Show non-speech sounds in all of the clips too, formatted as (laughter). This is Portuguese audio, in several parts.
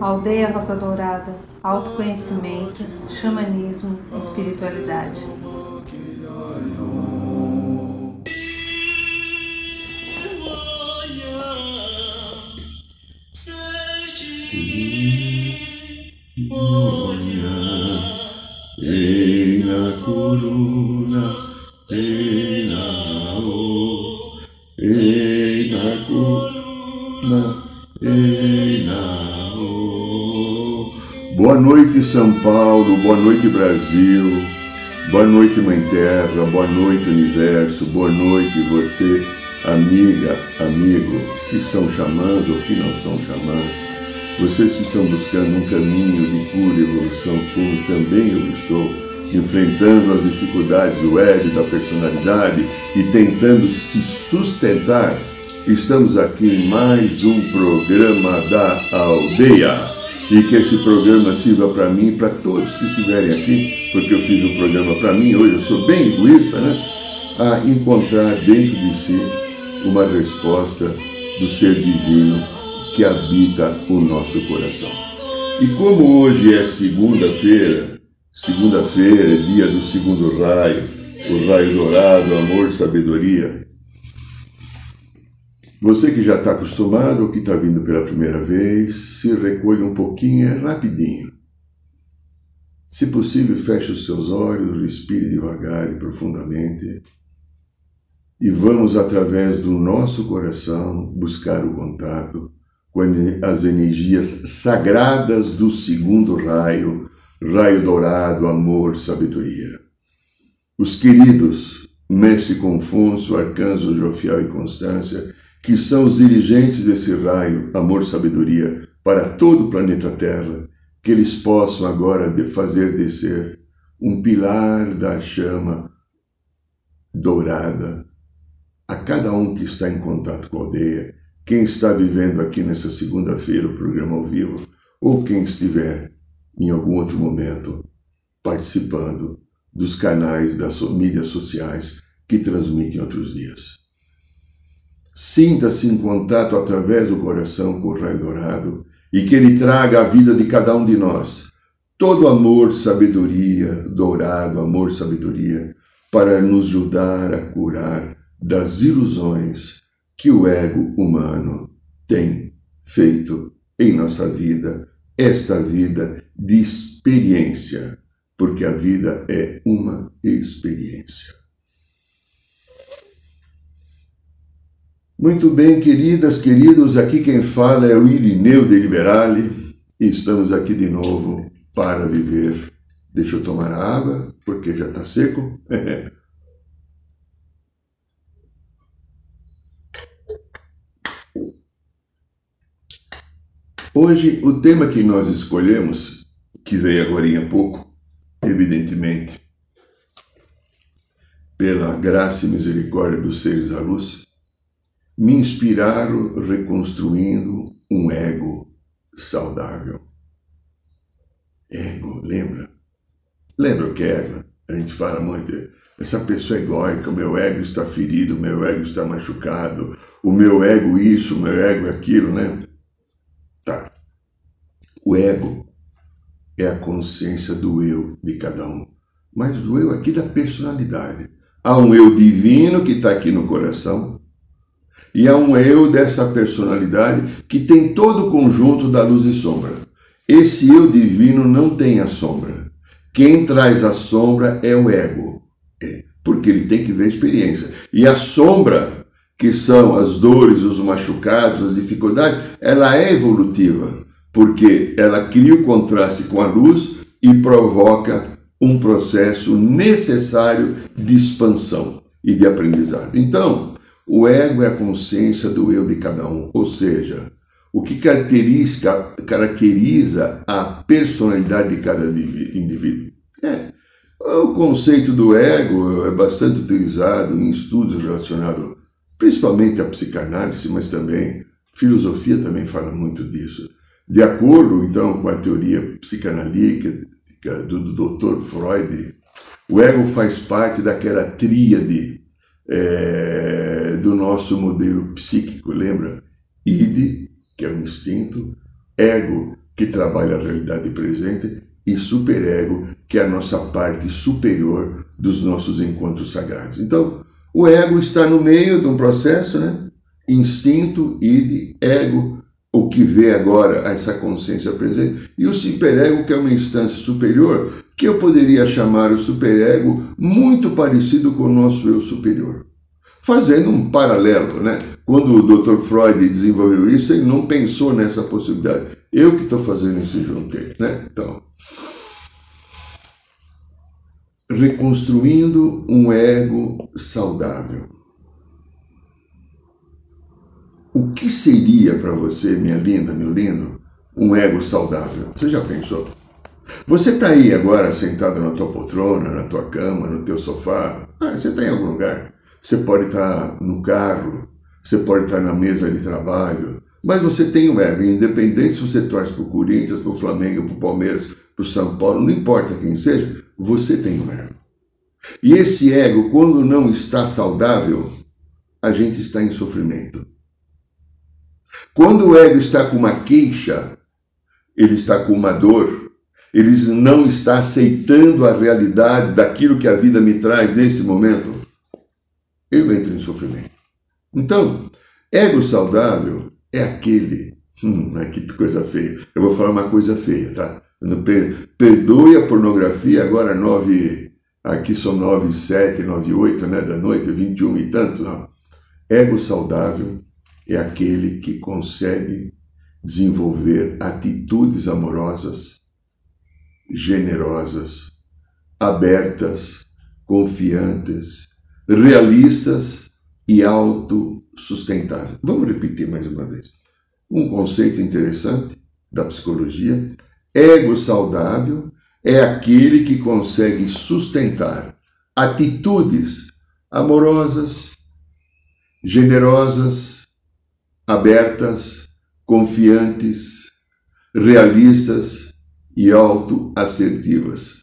Aldeia Rosa Dourada, autoconhecimento, xamanismo, espiritualidade. Ena Boa noite, São Paulo, boa noite, Brasil, boa noite, Mãe Terra, boa noite, Universo, boa noite, você, amiga, amigo, que são xamãs ou que não são xamãs vocês que estão buscando um caminho de cura e evolução, como também eu estou, enfrentando as dificuldades do ego, da personalidade e tentando se sustentar, estamos aqui em mais um programa da aldeia. E que esse programa sirva para mim e para todos que estiverem aqui, porque eu fiz um programa para mim, hoje eu sou bem egoísta, né? A encontrar dentro de si uma resposta do ser divino que habita o nosso coração. E como hoje é segunda-feira, segunda-feira é dia do segundo raio, o raio dourado, amor, sabedoria. Você que já está acostumado ou que está vindo pela primeira vez, se recolha um pouquinho, é rapidinho. Se possível, feche os seus olhos, respire devagar e profundamente. E vamos, através do nosso coração, buscar o contato com as energias sagradas do segundo raio, raio dourado, amor, sabedoria. Os queridos Mestre Confúcio, Arcanjo Jofiel e Constância, que são os dirigentes desse raio, amor, sabedoria, para todo o planeta Terra, que eles possam agora fazer descer um pilar da chama dourada a cada um que está em contato com a aldeia quem está vivendo aqui nessa segunda-feira o programa ao vivo, ou quem estiver em algum outro momento participando dos canais das mídias sociais que transmitem outros dias. Sinta-se em contato através do coração com o Raio Dourado e que ele traga à vida de cada um de nós todo amor, sabedoria, dourado, amor, sabedoria, para nos ajudar a curar das ilusões que o ego humano tem feito em nossa vida, esta vida de experiência, porque a vida é uma experiência. Muito bem, queridas, queridos, aqui quem fala é o Irineu de Liberale e estamos aqui de novo para viver. Deixa eu tomar água, porque já está seco. (laughs) Hoje, o tema que nós escolhemos, que veio agora há pouco, evidentemente, pela graça e misericórdia dos seres da luz, me inspiraram reconstruindo um ego saudável. Ego, lembra? Lembra o que é? A gente fala muito, essa pessoa é egóica, o meu ego está ferido, o meu ego está machucado, o meu ego isso, o meu ego aquilo, né? Tá. O ego é a consciência do eu de cada um, mas do eu aqui da personalidade. Há um eu divino que está aqui no coração e há um eu dessa personalidade que tem todo o conjunto da luz e sombra. Esse eu divino não tem a sombra. Quem traz a sombra é o ego, é, porque ele tem que ver a experiência. E a sombra que são as dores, os machucados, as dificuldades, ela é evolutiva, porque ela cria o contraste com a luz e provoca um processo necessário de expansão e de aprendizado. Então, o ego é a consciência do eu de cada um, ou seja, o que caracteriza, caracteriza a personalidade de cada indivíduo. É. O conceito do ego é bastante utilizado em estudos relacionados principalmente a psicanálise, mas também filosofia também fala muito disso. De acordo, então, com a teoria psicanalítica do, do Dr. Freud, o ego faz parte daquela tríade é, do nosso modelo psíquico, lembra? Id, que é o instinto, ego, que trabalha a realidade presente, e superego, que é a nossa parte superior dos nossos encontros sagrados. Então, o ego está no meio de um processo, né? Instinto, id, ego, o que vê agora essa consciência presente, e o superego, que é uma instância superior, que eu poderia chamar o superego muito parecido com o nosso eu superior. Fazendo um paralelo, né? Quando o Dr. Freud desenvolveu isso, ele não pensou nessa possibilidade. Eu que estou fazendo isso junto ele, né? Então, reconstruindo um ego saudável. O que seria para você, minha linda, meu lindo, um ego saudável? Você já pensou? Você está aí agora sentado na tua poltrona, na tua cama, no teu sofá. Ah, você está em algum lugar. Você pode estar tá no carro, você pode estar tá na mesa de trabalho, mas você tem um ego. Independente se você torce para o Corinthians, para o Flamengo, para o Palmeiras, para o São Paulo, não importa quem seja, você tem um ego. E esse ego, quando não está saudável, a gente está em sofrimento. Quando o ego está com uma queixa, ele está com uma dor, ele não está aceitando a realidade daquilo que a vida me traz nesse momento, eu entro em sofrimento. Então, ego saudável é aquele. Hum, que coisa feia. Eu vou falar uma coisa feia, tá? Perdoe a pornografia, agora nove. Aqui são nove, sete, nove, oito, né? Da noite, vinte e um e tanto. Não. Ego saudável é aquele que consegue desenvolver atitudes amorosas, generosas, abertas, confiantes, realistas e autossustentáveis. Vamos repetir mais uma vez. Um conceito interessante da psicologia: ego saudável é aquele que consegue sustentar atitudes amorosas, generosas, abertas, confiantes, realistas e autoassertivas.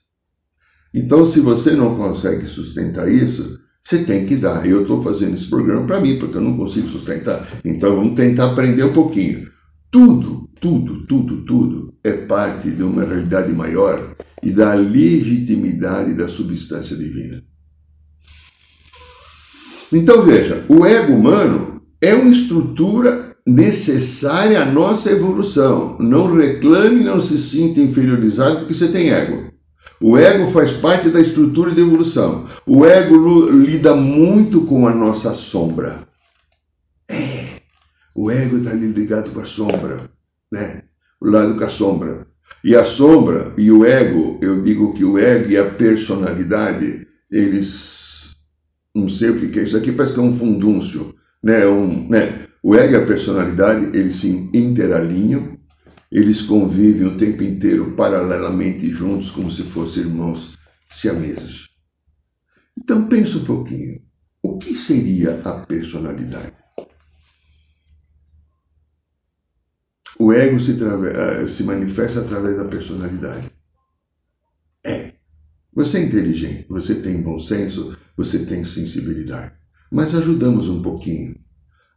Então, se você não consegue sustentar isso, você tem que dar. Eu estou fazendo esse programa para mim, porque eu não consigo sustentar. Então, vamos tentar aprender um pouquinho. Tudo, tudo, tudo, tudo é parte de uma realidade maior e da legitimidade da substância divina. Então veja, o ego humano é uma estrutura necessária à nossa evolução. Não reclame, não se sinta inferiorizado porque você tem ego. O ego faz parte da estrutura de evolução. O ego lida muito com a nossa sombra. É, o ego está ligado com a sombra, né? O lado com a sombra. E a sombra e o ego, eu digo que o ego e a personalidade, eles. Não sei o que é isso aqui, parece que é um fundúncio né, um, né, o ego e a personalidade, eles se interalinham, eles convivem o tempo inteiro paralelamente juntos, como se fossem irmãos siameses. Então pense um pouquinho, o que seria a personalidade? O ego se, eh, se manifesta através da personalidade. É. Você é inteligente, você tem bom senso, você tem sensibilidade mas ajudamos um pouquinho.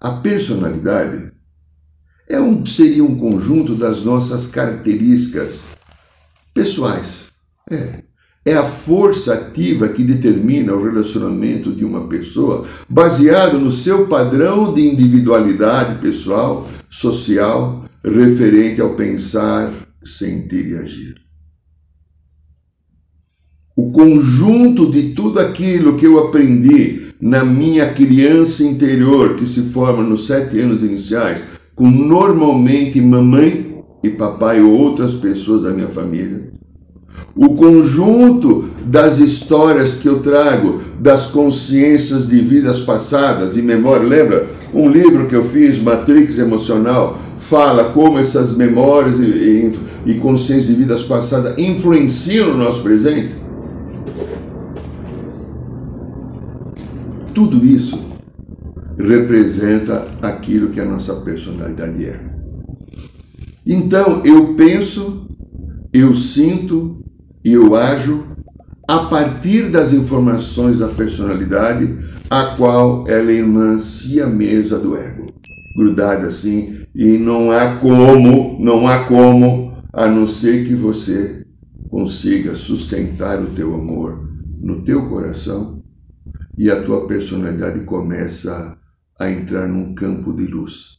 A personalidade é um, seria um conjunto das nossas características pessoais. É. É a força ativa que determina o relacionamento de uma pessoa baseado no seu padrão de individualidade pessoal, social, referente ao pensar, sentir e agir. O conjunto de tudo aquilo que eu aprendi na minha criança interior, que se forma nos sete anos iniciais, com normalmente mamãe e papai ou outras pessoas da minha família. O conjunto das histórias que eu trago, das consciências de vidas passadas e memória. Lembra? Um livro que eu fiz, Matrix Emocional, fala como essas memórias e, e, e consciências de vidas passadas influenciam o nosso presente. Tudo isso representa aquilo que a nossa personalidade é. Então, eu penso, eu sinto e eu ajo a partir das informações da personalidade, a qual ela é irmã siamesa do ego, grudada assim, e não há como, não há como, a não ser que você consiga sustentar o teu amor no teu coração e a tua personalidade começa a entrar num campo de luz.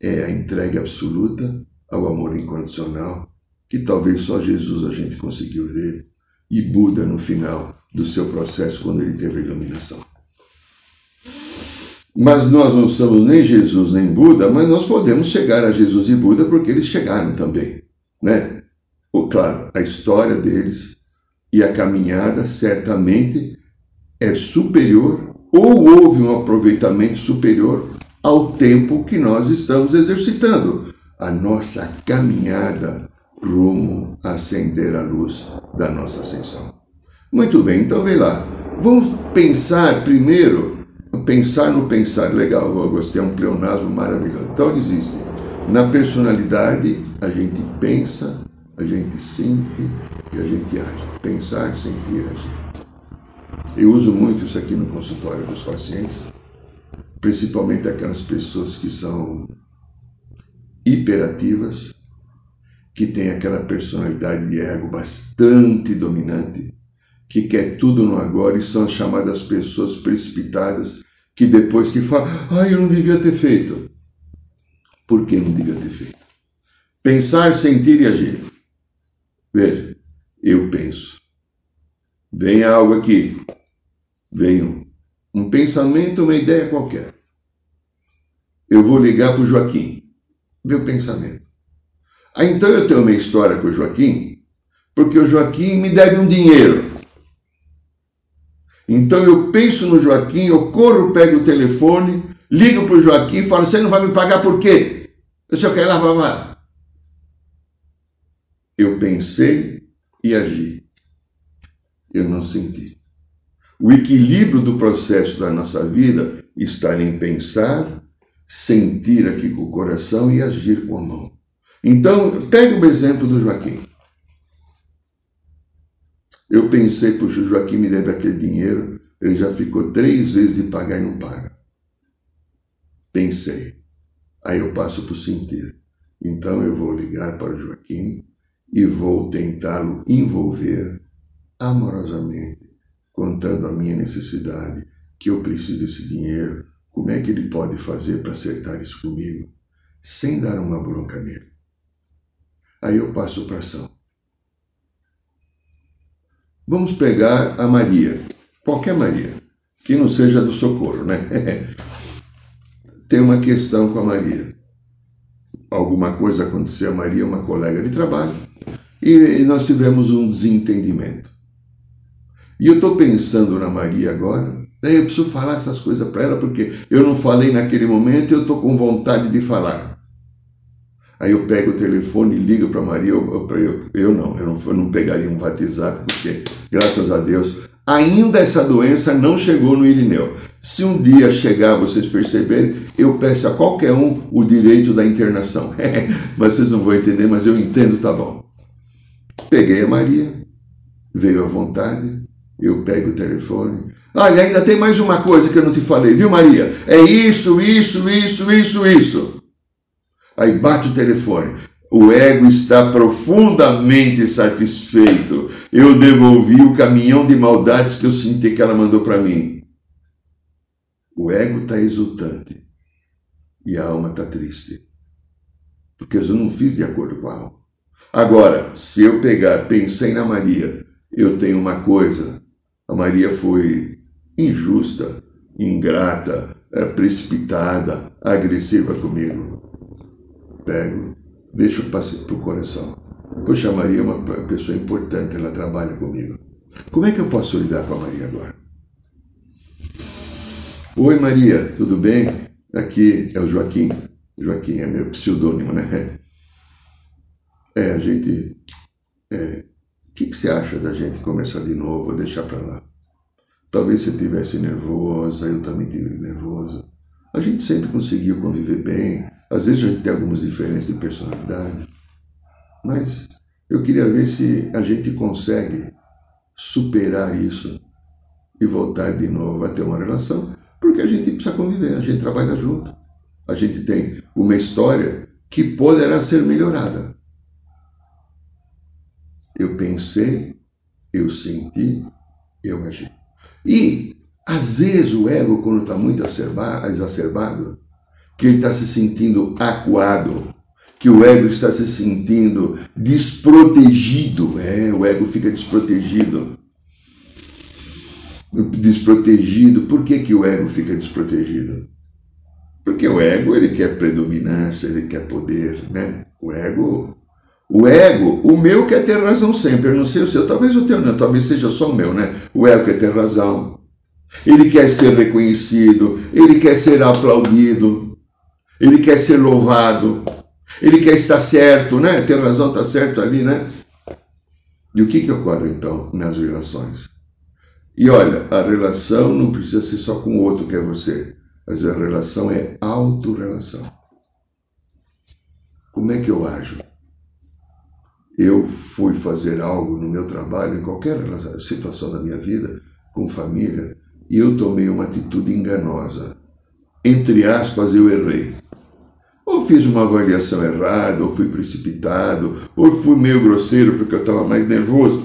É a entrega absoluta ao amor incondicional que talvez só Jesus a gente conseguiu ver e Buda no final do seu processo quando ele teve a iluminação. Mas nós não somos nem Jesus nem Buda, mas nós podemos chegar a Jesus e Buda porque eles chegaram também, né? Ou, claro, a história deles e a caminhada certamente é superior ou houve um aproveitamento superior ao tempo que nós estamos exercitando a nossa caminhada rumo a acender a luz da nossa ascensão. Muito bem, então vem lá. Vamos pensar primeiro, pensar no pensar. Legal, eu gostei, é um pleonasmo maravilhoso. Então existe. Na personalidade, a gente pensa, a gente sente e a gente age. Pensar, sentir, agir. Eu uso muito isso aqui no consultório dos pacientes, principalmente aquelas pessoas que são hiperativas, que têm aquela personalidade de ego bastante dominante, que quer tudo no agora e são chamadas pessoas precipitadas que depois que falam, ah, eu não devia ter feito. Por que não devia ter feito? Pensar, sentir e agir. Veja, eu penso. Vem algo aqui. Vem um pensamento, uma ideia qualquer. Eu vou ligar para o Joaquim. Meu pensamento. Aí então eu tenho uma história com o Joaquim, porque o Joaquim me deve um dinheiro. Então eu penso no Joaquim, eu corro, pego o telefone, ligo para o Joaquim e falo: Você não vai me pagar por quê? Eu só quero lavar. Eu pensei e agi. Eu não senti. O equilíbrio do processo da nossa vida está em pensar, sentir aqui com o coração e agir com a mão. Então, pegue o exemplo do Joaquim. Eu pensei, puxa, o Joaquim me deve aquele dinheiro, ele já ficou três vezes de pagar e não paga. Pensei. Aí eu passo o sentir. Então eu vou ligar para o Joaquim e vou tentá-lo envolver amorosamente, contando a minha necessidade, que eu preciso desse dinheiro, como é que ele pode fazer para acertar isso comigo, sem dar uma bronca nele. Aí eu passo para ação. Vamos pegar a Maria, qualquer Maria, que não seja do socorro, né? (laughs) Tem uma questão com a Maria. Alguma coisa aconteceu a Maria, uma colega de trabalho, e nós tivemos um desentendimento. E eu estou pensando na Maria agora, daí eu preciso falar essas coisas para ela, porque eu não falei naquele momento e eu estou com vontade de falar. Aí eu pego o telefone e ligo para Maria. Eu, eu, eu, não, eu não, eu não pegaria um WhatsApp, porque, graças a Deus, ainda essa doença não chegou no Irineu. Se um dia chegar, vocês perceberem, eu peço a qualquer um o direito da internação. (laughs) mas vocês não vão entender, mas eu entendo, tá bom. Peguei a Maria, veio à vontade, eu pego o telefone. Olha, ainda tem mais uma coisa que eu não te falei, viu, Maria? É isso, isso, isso, isso, isso. Aí bate o telefone. O ego está profundamente satisfeito. Eu devolvi o caminhão de maldades que eu senti que ela mandou para mim. O ego está exultante e a alma está triste. Porque eu não fiz de acordo com a alma. Agora, se eu pegar, pensei na Maria, eu tenho uma coisa. A Maria foi injusta, ingrata, eh, precipitada, agressiva comigo pego, deixo para o coração. Poxa, a Maria é uma pessoa importante, ela trabalha comigo. Como é que eu posso lidar com a Maria agora? Oi, Maria, tudo bem? Aqui é o Joaquim. Joaquim é meu pseudônimo, né? É, a gente. É, o que, que você acha da gente começar de novo ou deixar para lá? Talvez você estivesse nervosa, eu também estive nervoso. A gente sempre conseguiu conviver bem, às vezes a gente tem algumas diferenças de personalidade, mas eu queria ver se a gente consegue superar isso e voltar de novo a ter uma relação, porque a gente precisa conviver, a gente trabalha junto. A gente tem uma história que poderá ser melhorada. Eu pensei, eu senti, eu agi. E, às vezes, o ego, quando está muito exacerbado, que ele está se sentindo acuado, que o ego está se sentindo desprotegido. É, o ego fica desprotegido. Desprotegido. Por que, que o ego fica desprotegido? Porque o ego ele quer predominância, ele quer poder, né? O ego, o ego, o meu quer ter razão sempre. Eu não sei o seu, talvez o teu não, talvez seja só o meu, né? O ego quer ter razão. Ele quer ser reconhecido, ele quer ser aplaudido, ele quer ser louvado. Ele quer estar certo, né? Tem razão, está certo ali, né? E o que, que ocorre então nas relações? E olha, a relação não precisa ser só com o outro que é você, mas a relação é autorrelação. Como é que eu ajo? Eu fui fazer algo no meu trabalho, em qualquer situação da minha vida, com família, e eu tomei uma atitude enganosa. Entre aspas, eu errei. Ou fiz uma avaliação errada, ou fui precipitado, ou fui meio grosseiro porque eu estava mais nervoso.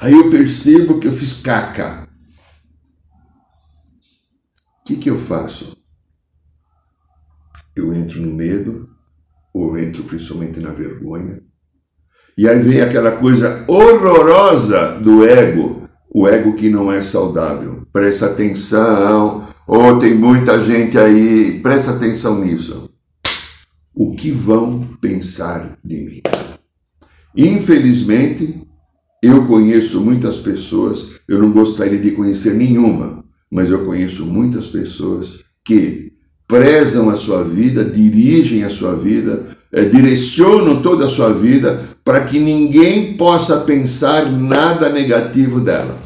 Aí eu percebo que eu fiz caca. O que, que eu faço? Eu entro no medo, ou entro principalmente na vergonha. E aí vem aquela coisa horrorosa do ego, o ego que não é saudável. Presta atenção, ou oh, tem muita gente aí, presta atenção nisso. O que vão pensar de mim. Infelizmente, eu conheço muitas pessoas, eu não gostaria de conhecer nenhuma, mas eu conheço muitas pessoas que prezam a sua vida, dirigem a sua vida, é, direcionam toda a sua vida para que ninguém possa pensar nada negativo dela.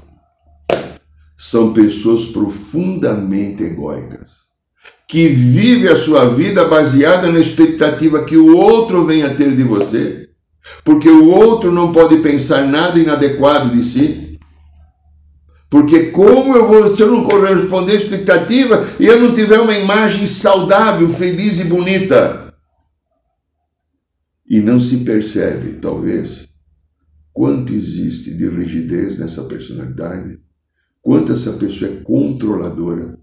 São pessoas profundamente egóicas que vive a sua vida baseada na expectativa que o outro venha ter de você, porque o outro não pode pensar nada inadequado de si. Porque como eu vou, se eu não corresponder à expectativa e eu não tiver uma imagem saudável, feliz e bonita? E não se percebe, talvez, quanto existe de rigidez nessa personalidade, quanto essa pessoa é controladora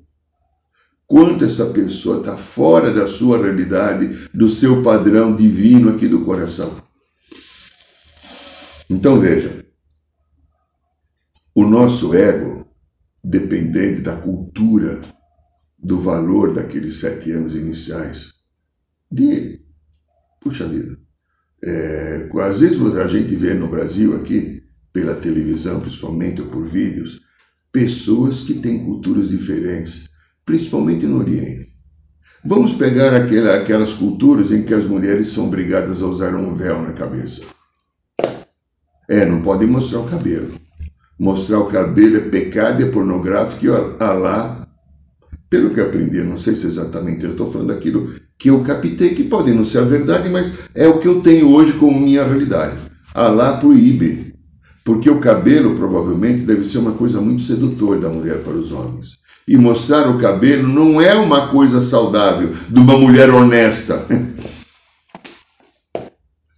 quanto essa pessoa está fora da sua realidade, do seu padrão divino aqui do coração. Então veja, o nosso ego, dependente da cultura, do valor daqueles sete anos iniciais, de, puxa vida, é, às vezes a gente vê no Brasil aqui, pela televisão principalmente, ou por vídeos, pessoas que têm culturas diferentes, principalmente no Oriente. Vamos pegar aquela, aquelas culturas em que as mulheres são obrigadas a usar um véu na cabeça. É, não podem mostrar o cabelo. Mostrar o cabelo é pecado, é pornográfico e Alá, pelo que aprendi, não sei se exatamente eu estou falando daquilo que eu captei, que pode não ser a verdade, mas é o que eu tenho hoje como minha realidade. Alá proíbe, porque o cabelo provavelmente deve ser uma coisa muito sedutora da mulher para os homens e mostrar o cabelo não é uma coisa saudável de uma mulher honesta. (laughs)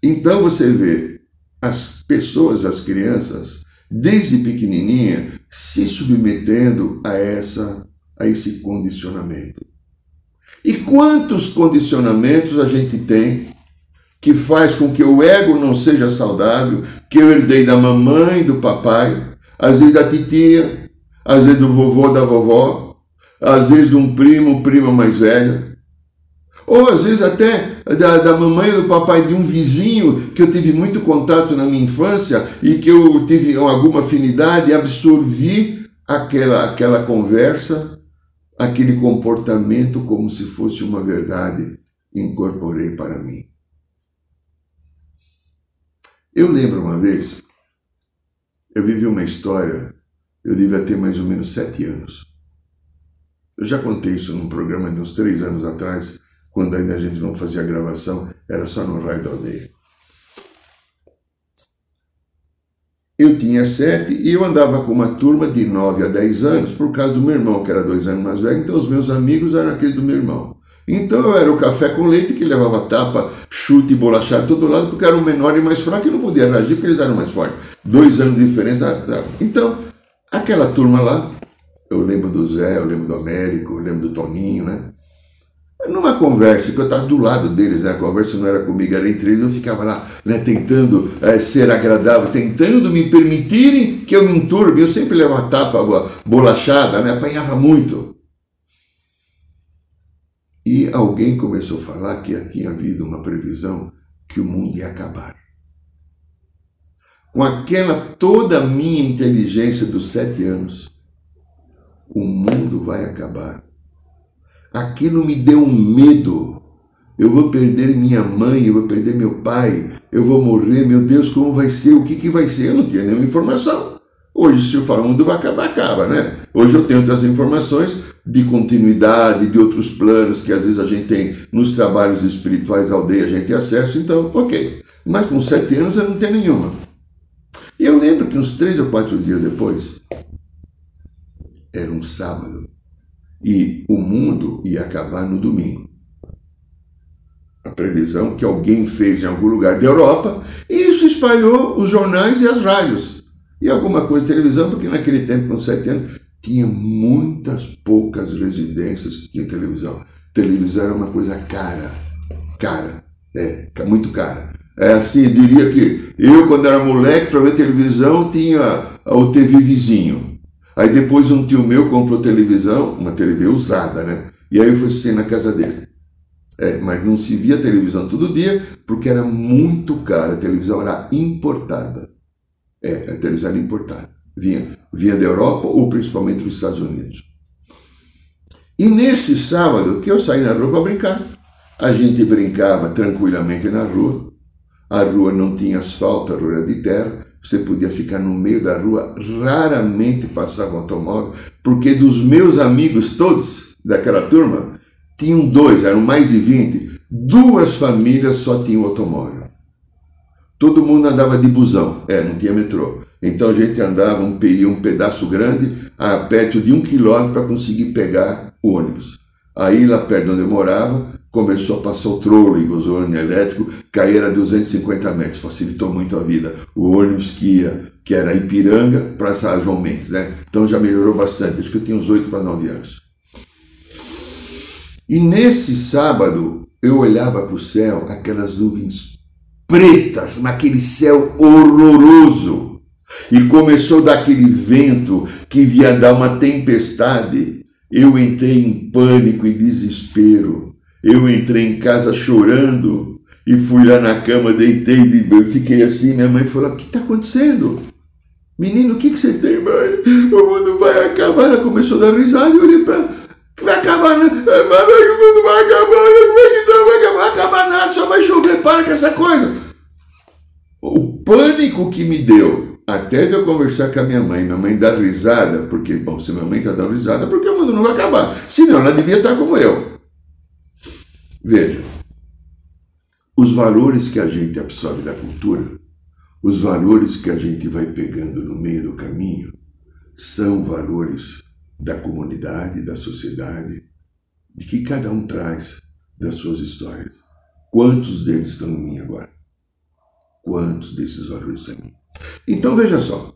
Então você vê as pessoas, as crianças, desde pequenininha, se submetendo a essa a esse condicionamento. E quantos condicionamentos a gente tem que faz com que o ego não seja saudável, que eu herdei da mamãe, do papai, às vezes da titia, às vezes do vovô, da vovó, às vezes de um primo, prima mais velha, ou às vezes até da, da mamãe ou do papai de um vizinho que eu tive muito contato na minha infância e que eu tive alguma afinidade e absorvi aquela, aquela conversa, aquele comportamento como se fosse uma verdade, incorporei para mim. Eu lembro uma vez, eu vivi uma história eu devia ter mais ou menos sete anos. Eu já contei isso num programa de uns três anos atrás, quando ainda a gente não fazia gravação, era só no raio da aldeia. Eu tinha sete e eu andava com uma turma de nove a dez anos, por causa do meu irmão, que era dois anos mais velho, então os meus amigos eram aqueles do meu irmão. Então eu era o café com leite que levava tapa, chute bolachado todo lado, porque era o menor e mais fraco e não podia reagir porque eles eram mais fortes. Dois anos de diferença. Então, aquela turma lá, eu lembro do Zé, eu lembro do Américo, eu lembro do Toninho, né? Numa conversa, que eu estava do lado deles, né? a conversa não era comigo, era entre eles, eu ficava lá, né, tentando é, ser agradável, tentando me permitirem que eu me enturbe. Eu sempre levava tapa, bolachada, né? apanhava muito. E alguém começou a falar que tinha havido uma previsão que o mundo ia acabar. Com aquela toda a minha inteligência dos sete anos, o mundo vai acabar Aquilo me deu um medo. Eu vou perder minha mãe, eu vou perder meu pai, eu vou morrer, meu Deus, como vai ser? O que, que vai ser? Eu não tinha nenhuma informação. Hoje, se eu falar o mundo vai acabar, acaba, né? Hoje eu tenho outras informações de continuidade, de outros planos que às vezes a gente tem nos trabalhos espirituais da aldeia, a gente tem acesso, então, ok. Mas com sete anos eu não tenho nenhuma. E eu lembro que uns três ou quatro dias depois, era um sábado, e o mundo ia acabar no domingo. A previsão que alguém fez em algum lugar da Europa, e isso espalhou os jornais e as rádios. E alguma coisa de televisão, porque naquele tempo, sete anos, tinha muitas poucas residências que tinham televisão. Televisão era uma coisa cara, cara, é, muito cara. É assim, diria que eu, quando era moleque, para ver televisão, tinha o TV vizinho. Aí depois um tio meu comprou televisão, uma TV usada, né? E aí eu fui assistir na casa dele. É, mas não se via televisão todo dia porque era muito cara. A televisão era importada. É, a televisão era importada. Vinha, vinha da Europa ou principalmente dos Estados Unidos. E nesse sábado que eu saí na rua para brincar, a gente brincava tranquilamente na rua. A rua não tinha asfalto, a rua era de terra. Você podia ficar no meio da rua, raramente passava um automóvel, porque dos meus amigos todos, daquela turma, tinham dois, eram mais de 20, duas famílias só tinham automóvel. Todo mundo andava de busão, é, não tinha metrô. Então a gente andava um, um pedaço grande, a perto de um quilômetro para conseguir pegar o ônibus. Aí lá perto onde eu morava, começou a passar o trolleybus, o ônibus elétrico, cair a 250 metros, facilitou muito a vida. O ônibus que ia, que era Ipiranga, para João Mendes, né? Então já melhorou bastante, acho que eu tinha uns 8 para 9 anos. E nesse sábado, eu olhava para o céu, aquelas nuvens pretas, naquele céu horroroso. E começou a dar aquele vento que via dar uma tempestade. Eu entrei em pânico e desespero. Eu entrei em casa chorando e fui lá na cama, deitei, eu fiquei assim. Minha mãe falou: O que está acontecendo? Menino, o que, que você tem, mãe? O mundo vai acabar. Ela começou a dar risada e eu olhei para Vai acabar, né? Vai, o mundo vai acabar, né? Como é que não vai acabar? Vai acabar nada, só vai chover, para com essa coisa. O pânico que me deu, até de eu conversar com a minha mãe, minha mãe dar risada, porque, bom, se minha mãe está dando risada, porque o mundo não vai acabar. Senão ela devia estar como eu. Veja, os valores que a gente absorve da cultura, os valores que a gente vai pegando no meio do caminho, são valores da comunidade, da sociedade, de que cada um traz das suas histórias. Quantos deles estão em mim agora? Quantos desses valores estão em mim? Então veja só,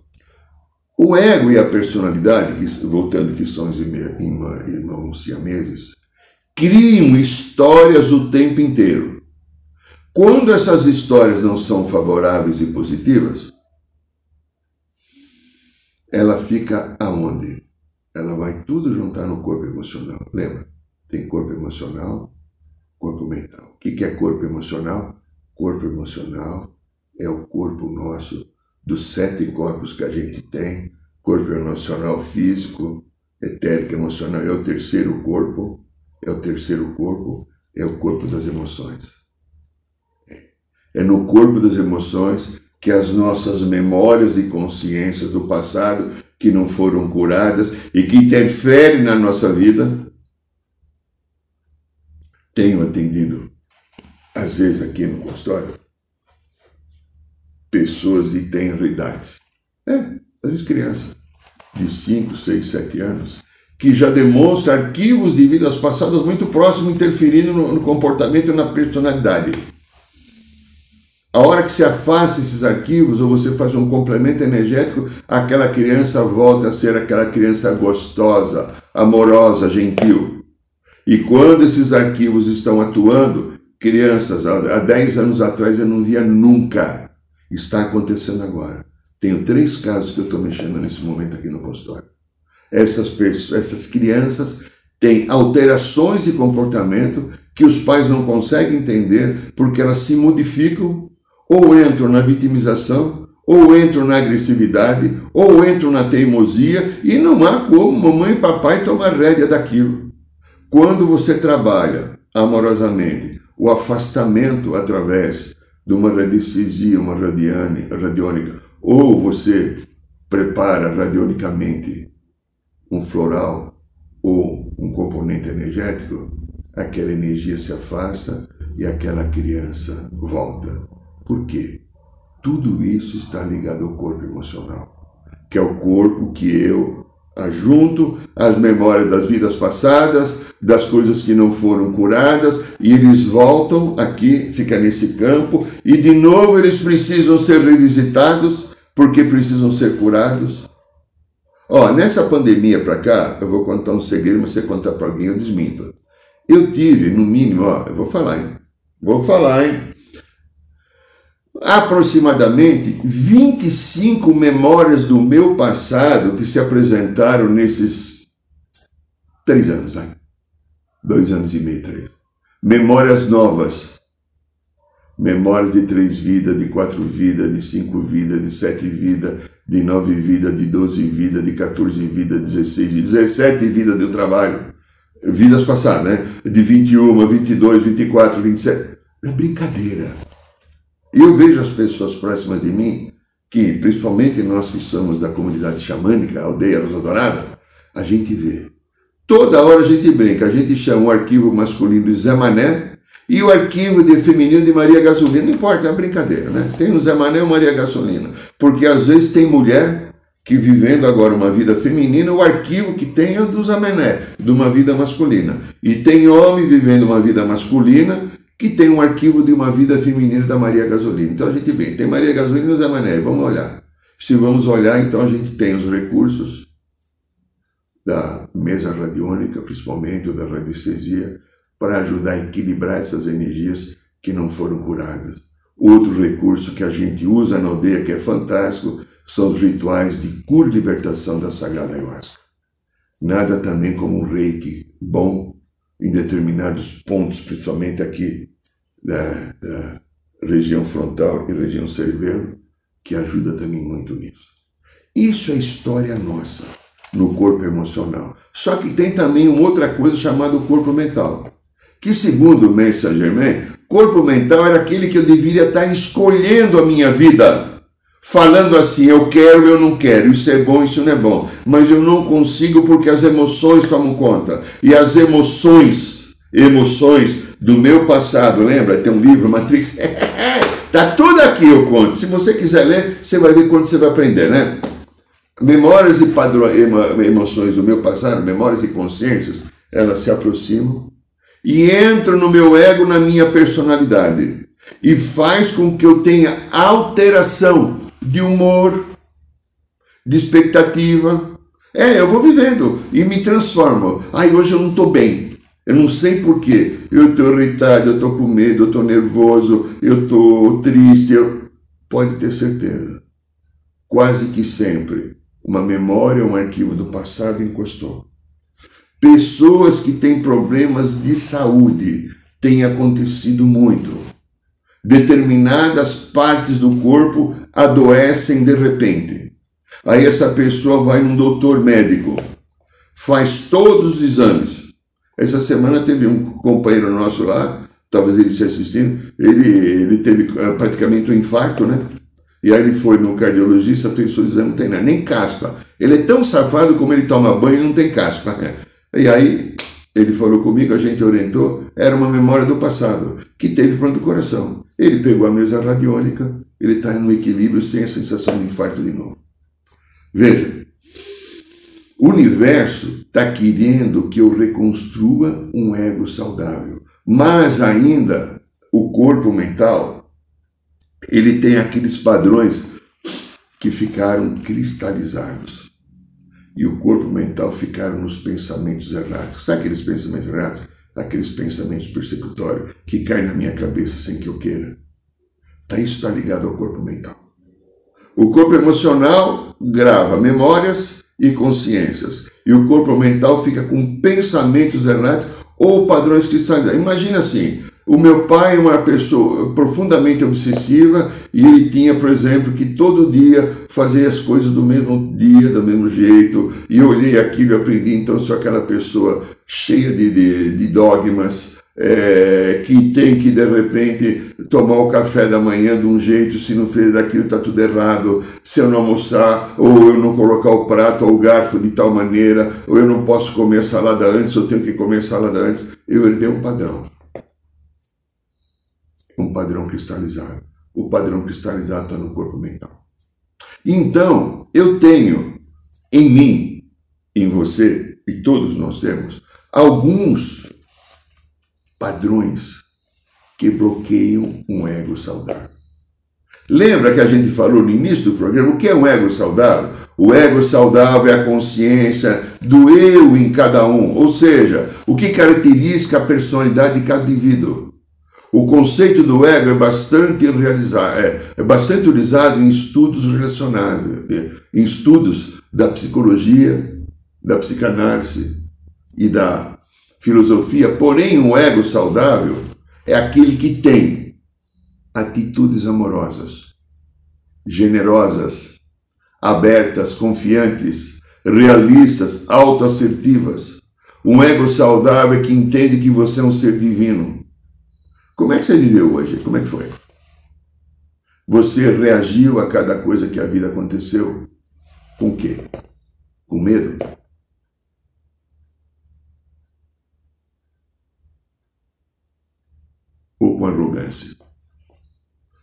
o ego e a personalidade, voltando que somos irmãos siameses, criam histórias o tempo inteiro. Quando essas histórias não são favoráveis e positivas, ela fica aonde? Ela vai tudo juntar no corpo emocional. Lembra? Tem corpo emocional, corpo mental. O que é corpo emocional? Corpo emocional é o corpo nosso, dos sete corpos que a gente tem. Corpo emocional físico, etérico emocional é o terceiro corpo é o terceiro corpo, é o corpo das emoções. É no corpo das emoções que as nossas memórias e consciências do passado que não foram curadas e que interferem na nossa vida, tenho atendido, às vezes aqui no consultório, pessoas de tenra idade. É, às vezes criança de 5, 6, 7 anos, que já demonstra arquivos de vidas passadas muito próximos, interferindo no, no comportamento e na personalidade. A hora que se afasta esses arquivos ou você faz um complemento energético, aquela criança volta a ser aquela criança gostosa, amorosa, gentil. E quando esses arquivos estão atuando, crianças, há 10 anos atrás eu não via nunca. Está acontecendo agora. Tenho três casos que eu estou mexendo nesse momento aqui no consultório. Essas, pessoas, essas crianças têm alterações de comportamento que os pais não conseguem entender porque elas se modificam ou entram na vitimização, ou entram na agressividade, ou entram na teimosia, e não há como mamãe e papai tomar rédea daquilo. Quando você trabalha amorosamente o afastamento através de uma radiestesia, uma radiane, radiônica, ou você prepara radionicamente um floral ou um componente energético, aquela energia se afasta e aquela criança volta. Por quê? Tudo isso está ligado ao corpo emocional, que é o corpo que eu ajunto as memórias das vidas passadas, das coisas que não foram curadas, e eles voltam aqui, fica nesse campo, e de novo eles precisam ser revisitados, porque precisam ser curados. Ó, nessa pandemia para cá, eu vou contar um segredo, mas você contar para alguém, eu desminto. Eu tive, no mínimo, ó, eu vou falar, hein? Vou falar, hein? aproximadamente 25 memórias do meu passado que se apresentaram nesses três anos, aí. dois anos e meio, três. Memórias novas. Memórias de três vidas, de quatro vidas, de cinco vidas, de sete vidas, de nove vidas, de doze vidas, de 14 vidas, de 16 vidas, 17 vidas do trabalho. Vidas passadas, né? De 21, 22, 24, 27. É brincadeira. Eu vejo as pessoas próximas de mim, que principalmente nós que somos da comunidade xamânica, aldeia Rosa Dourada, a gente vê. Toda hora a gente brinca, a gente chama o arquivo masculino de Zé Mané e o arquivo de feminino de Maria Gasolina. Não importa, é uma brincadeira, né? Tem o Zé Mané ou Maria Gasolina. Porque às vezes tem mulher que vivendo agora uma vida feminina, o arquivo que tem é o do Zé Mané, de uma vida masculina. E tem homem vivendo uma vida masculina que tem um arquivo de uma vida feminina da Maria Gasolina. Então a gente vê, tem Maria Gasolina e Zé Mané, vamos olhar. Se vamos olhar, então a gente tem os recursos da mesa radiônica, principalmente, ou da radiestesia, para ajudar a equilibrar essas energias que não foram curadas. Outro recurso que a gente usa na aldeia, que é fantástico, são os rituais de cura e libertação da Sagrada Ayahuasca. Nada também como um reiki bom em determinados pontos, principalmente aqui da, da região frontal e região cerebelo, que ajuda também muito nisso. Isso é história nossa no corpo emocional. Só que tem também uma outra coisa chamada corpo mental, que segundo o Mestre Saint Germain, corpo mental era aquele que eu deveria estar escolhendo a minha vida falando assim, eu quero, eu não quero, isso é bom, isso não é bom, mas eu não consigo porque as emoções tomam conta. E as emoções, emoções do meu passado, lembra? Tem um livro, Matrix, (laughs) tá tudo aqui eu conto. Se você quiser ler, você vai ver quando você vai aprender, né? Memórias e padrões, emoções do meu passado, memórias e consciências, elas se aproximam e entram no meu ego, na minha personalidade e faz com que eu tenha alteração de humor, de expectativa. É, eu vou vivendo e me transformo. Ai, hoje eu não estou bem. Eu não sei porquê. Eu estou irritado, eu estou com medo, eu estou nervoso, eu estou triste. Eu... Pode ter certeza. Quase que sempre uma memória, um arquivo do passado encostou. Pessoas que têm problemas de saúde têm acontecido muito determinadas partes do corpo adoecem de repente. Aí essa pessoa vai num doutor médico, faz todos os exames. Essa semana teve um companheiro nosso lá, talvez ele esteja assistindo, ele, ele teve eh, praticamente um infarto, né? E aí ele foi no cardiologista, fez o exame, não tem nada, nem caspa. Ele é tão safado como ele toma banho, não tem caspa. E aí ele falou comigo, a gente orientou, era uma memória do passado, que teve pronto coração. Ele pegou a mesa radiônica, ele está no equilíbrio sem a sensação de infarto de novo. Veja, o universo está querendo que eu reconstrua um ego saudável, mas ainda o corpo mental ele tem aqueles padrões que ficaram cristalizados e o corpo mental ficaram nos pensamentos errados. Sabe aqueles pensamentos errados? Aqueles pensamentos persecutórios que caem na minha cabeça sem que eu queira. Tá, isso está ligado ao corpo mental. O corpo emocional grava memórias e consciências. E o corpo mental fica com pensamentos errados ou padrões cristalizados. Imagina assim, o meu pai é uma pessoa profundamente obsessiva e ele tinha, por exemplo, que todo dia fazer as coisas do mesmo dia, do mesmo jeito. E eu olhei aquilo e aprendi, então sou aquela pessoa cheia de, de, de dogmas, é, que tem que de repente tomar o café da manhã de um jeito, se não fez daquilo está tudo errado, se eu não almoçar, ou eu não colocar o prato ou o garfo de tal maneira, ou eu não posso comer salada antes, ou tenho que comer salada antes, eu herdei um padrão um padrão cristalizado. O padrão cristalizado está no corpo mental. Então, eu tenho em mim, em você, e todos nós temos, alguns padrões que bloqueiam um ego saudável. Lembra que a gente falou no início do programa o que é um ego saudável? O ego saudável é a consciência do eu em cada um, ou seja, o que caracteriza a personalidade de cada indivíduo. O conceito do ego é bastante é, é bastante utilizado em estudos relacionados, é, em estudos da psicologia, da psicanálise e da filosofia. Porém, um ego saudável é aquele que tem atitudes amorosas, generosas, abertas, confiantes, realistas, autoassertivas. Um ego saudável é que entende que você é um ser divino como é que você viveu hoje? Como é que foi? Você reagiu a cada coisa que a vida aconteceu? Com o quê? Com medo? Ou com arrogância?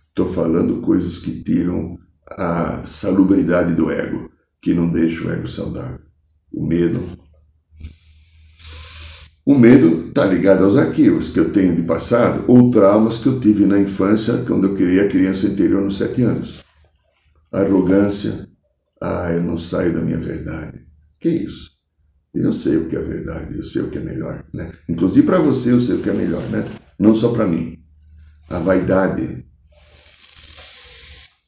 Estou falando coisas que tiram a salubridade do ego, que não deixam o ego saudável. O medo, o medo está ligado aos arquivos que eu tenho de passado ou traumas que eu tive na infância, quando eu criei a criança interior nos sete anos. Arrogância. Ah, eu não saio da minha verdade. Que isso? Eu sei o que é verdade, eu sei o que é melhor. Né? Inclusive para você eu sei o que é melhor, né? não só para mim. A vaidade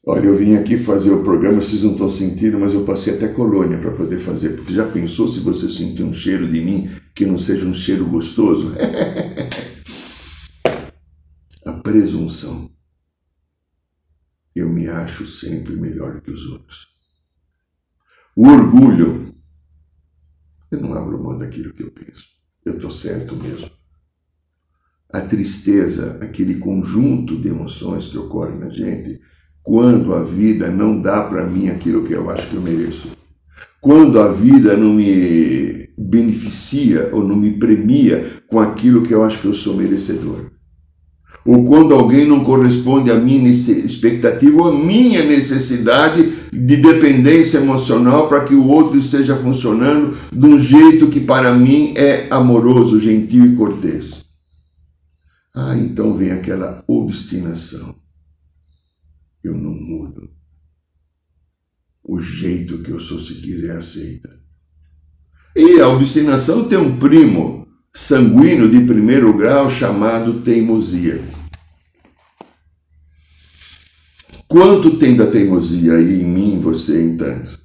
Olha, eu vim aqui fazer o programa, vocês não estão sentindo, mas eu passei até colônia para poder fazer, porque já pensou se você sentir um cheiro de mim que não seja um cheiro gostoso? (laughs) A presunção. Eu me acho sempre melhor que os outros. O orgulho. Eu não abro mão daquilo que eu penso. Eu estou certo mesmo. A tristeza, aquele conjunto de emoções que ocorrem na gente, quando a vida não dá para mim aquilo que eu acho que eu mereço. Quando a vida não me beneficia ou não me premia com aquilo que eu acho que eu sou merecedor. Ou quando alguém não corresponde à minha expectativa ou à minha necessidade de dependência emocional para que o outro esteja funcionando de um jeito que para mim é amoroso, gentil e cortês. Ah, então vem aquela obstinação eu não mudo. O jeito que eu sou, se quiser, aceita. E a obstinação tem um primo sanguíneo de primeiro grau chamado teimosia. Quanto tem da teimosia aí em mim, você, tanto?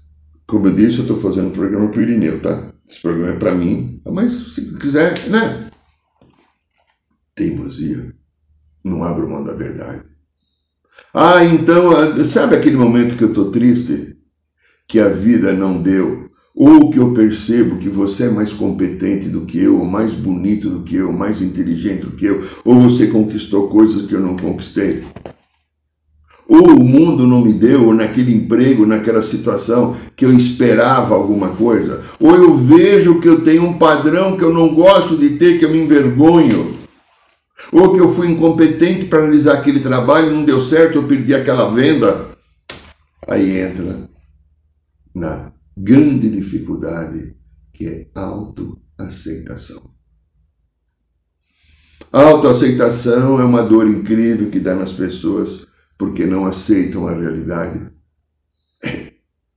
Como eu disse, eu estou fazendo um programa para o Irineu, tá? Esse programa é para mim, mas se quiser, né? Teimosia. Não abro mão da verdade. Ah, então, ah, sabe aquele momento que eu estou triste? Que a vida não deu? Ou que eu percebo que você é mais competente do que eu, ou mais bonito do que eu, mais inteligente do que eu, ou você conquistou coisas que eu não conquistei? Ou o mundo não me deu, ou naquele emprego, naquela situação que eu esperava alguma coisa? Ou eu vejo que eu tenho um padrão que eu não gosto de ter, que eu me envergonho? Ou que eu fui incompetente para realizar aquele trabalho, não deu certo, eu perdi aquela venda. Aí entra na grande dificuldade que é autoaceitação. Autoaceitação é uma dor incrível que dá nas pessoas porque não aceitam a realidade.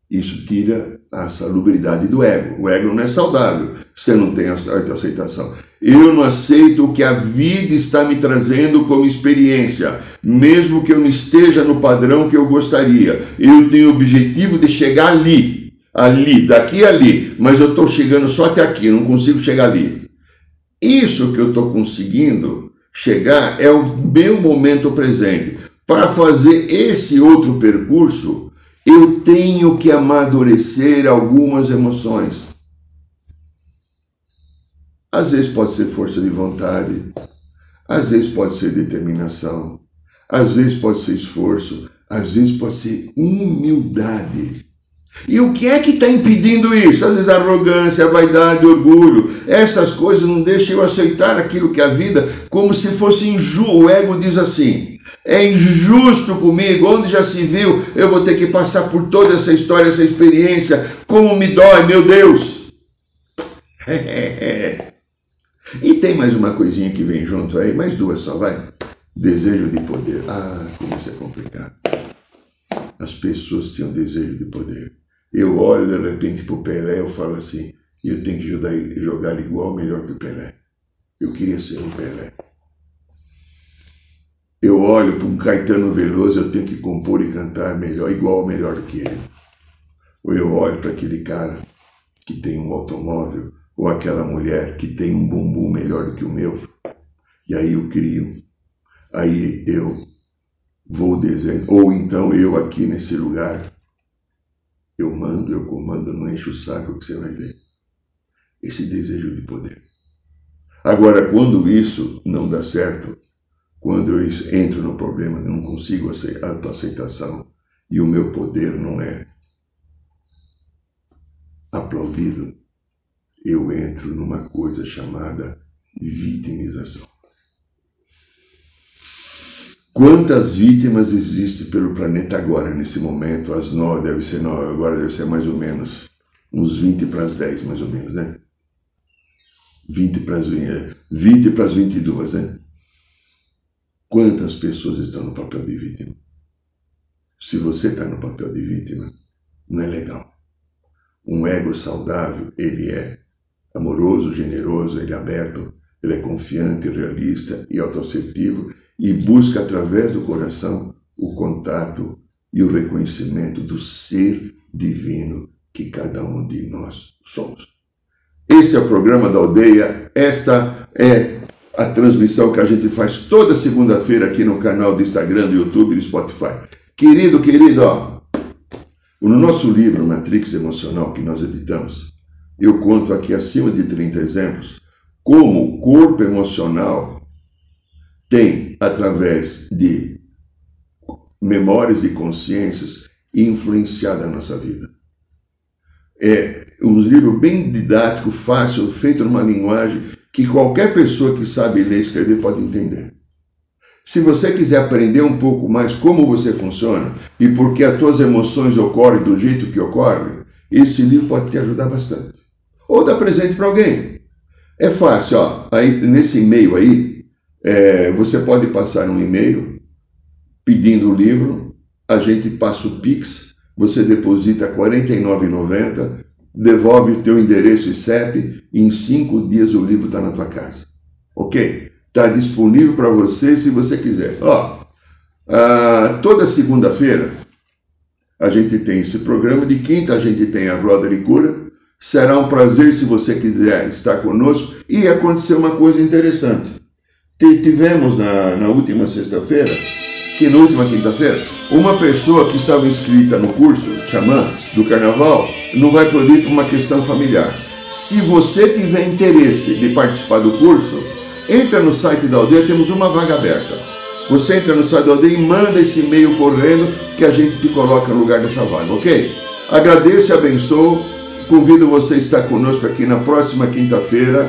Isso tira a salubridade do ego. O ego não é saudável. Você não tem autoaceitação. Eu não aceito o que a vida está me trazendo como experiência, mesmo que eu não esteja no padrão que eu gostaria. Eu tenho o objetivo de chegar ali, ali, daqui ali, mas eu estou chegando só até aqui, não consigo chegar ali. Isso que eu estou conseguindo chegar é o meu momento presente. Para fazer esse outro percurso, eu tenho que amadurecer algumas emoções. Às vezes pode ser força de vontade, às vezes pode ser determinação, às vezes pode ser esforço, às vezes pode ser humildade. E o que é que está impedindo isso? Às vezes a arrogância, a vaidade, orgulho. Essas coisas não deixam eu aceitar aquilo que é a vida como se fosse injusto. O ego diz assim: é injusto comigo, onde já se viu, eu vou ter que passar por toda essa história, essa experiência. Como me dói, meu Deus! (laughs) e tem mais uma coisinha que vem junto aí, mais duas só, vai. Desejo de poder. Ah, como isso é complicado. As pessoas têm um desejo de poder. Eu olho de repente para o Pelé eu falo assim, eu tenho que jogar, jogar igual melhor que o Pelé. Eu queria ser um Pelé. Eu olho para um Caetano Veloso, eu tenho que compor e cantar melhor, igual ou melhor que ele. Ou eu olho para aquele cara que tem um automóvel, ou aquela mulher que tem um bumbum melhor do que o meu. E aí eu crio. Aí eu vou desenhar. Ou então eu aqui nesse lugar mando, eu comando, não enche o saco que você vai ver. Esse desejo de poder. Agora, quando isso não dá certo, quando eu entro no problema, não consigo a autoaceitação e o meu poder não é aplaudido, eu entro numa coisa chamada vitimização. Quantas vítimas existem pelo planeta agora, nesse momento? As nove, deve ser nove, agora deve ser mais ou menos uns 20 para as 10, mais ou menos, né? 20 para as 20, 20 para as 22, né? Quantas pessoas estão no papel de vítima? Se você está no papel de vítima, não é legal. Um ego saudável, ele é amoroso, generoso, ele é aberto, ele é confiante, realista e autoassertivo e busca através do coração o contato e o reconhecimento do ser divino que cada um de nós somos. Esse é o programa da aldeia, esta é a transmissão que a gente faz toda segunda-feira aqui no canal do Instagram, do YouTube e do Spotify. Querido, querido, ó, no nosso livro Matrix Emocional que nós editamos, eu conto aqui acima de 30 exemplos como o corpo emocional tem, através de memórias e consciências, influenciado a nossa vida. É um livro bem didático, fácil, feito numa linguagem que qualquer pessoa que sabe ler e escrever pode entender. Se você quiser aprender um pouco mais como você funciona e por que as tuas emoções ocorrem do jeito que ocorrem, esse livro pode te ajudar bastante. Ou dá presente para alguém. É fácil, ó. Aí, nesse e-mail aí, é, você pode passar um e-mail pedindo o livro, a gente passa o Pix, você deposita R$ 49,90, devolve o teu endereço e CEP e em cinco dias o livro está na tua casa. Ok? Está disponível para você se você quiser. Ó, ah, toda segunda-feira a gente tem esse programa, de quinta a gente tem a Roda de Cura. Será um prazer se você quiser estar conosco. E aconteceu uma coisa interessante. Tivemos na, na última sexta-feira, que na última quinta-feira, uma pessoa que estava inscrita no curso Xamã do Carnaval não vai poder por uma questão familiar. Se você tiver interesse de participar do curso, entra no site da aldeia, temos uma vaga aberta. Você entra no site da aldeia e manda esse e-mail correndo que a gente te coloca no lugar dessa vaga, ok? Agradeço e abençoo. Convido você a estar conosco aqui na próxima quinta-feira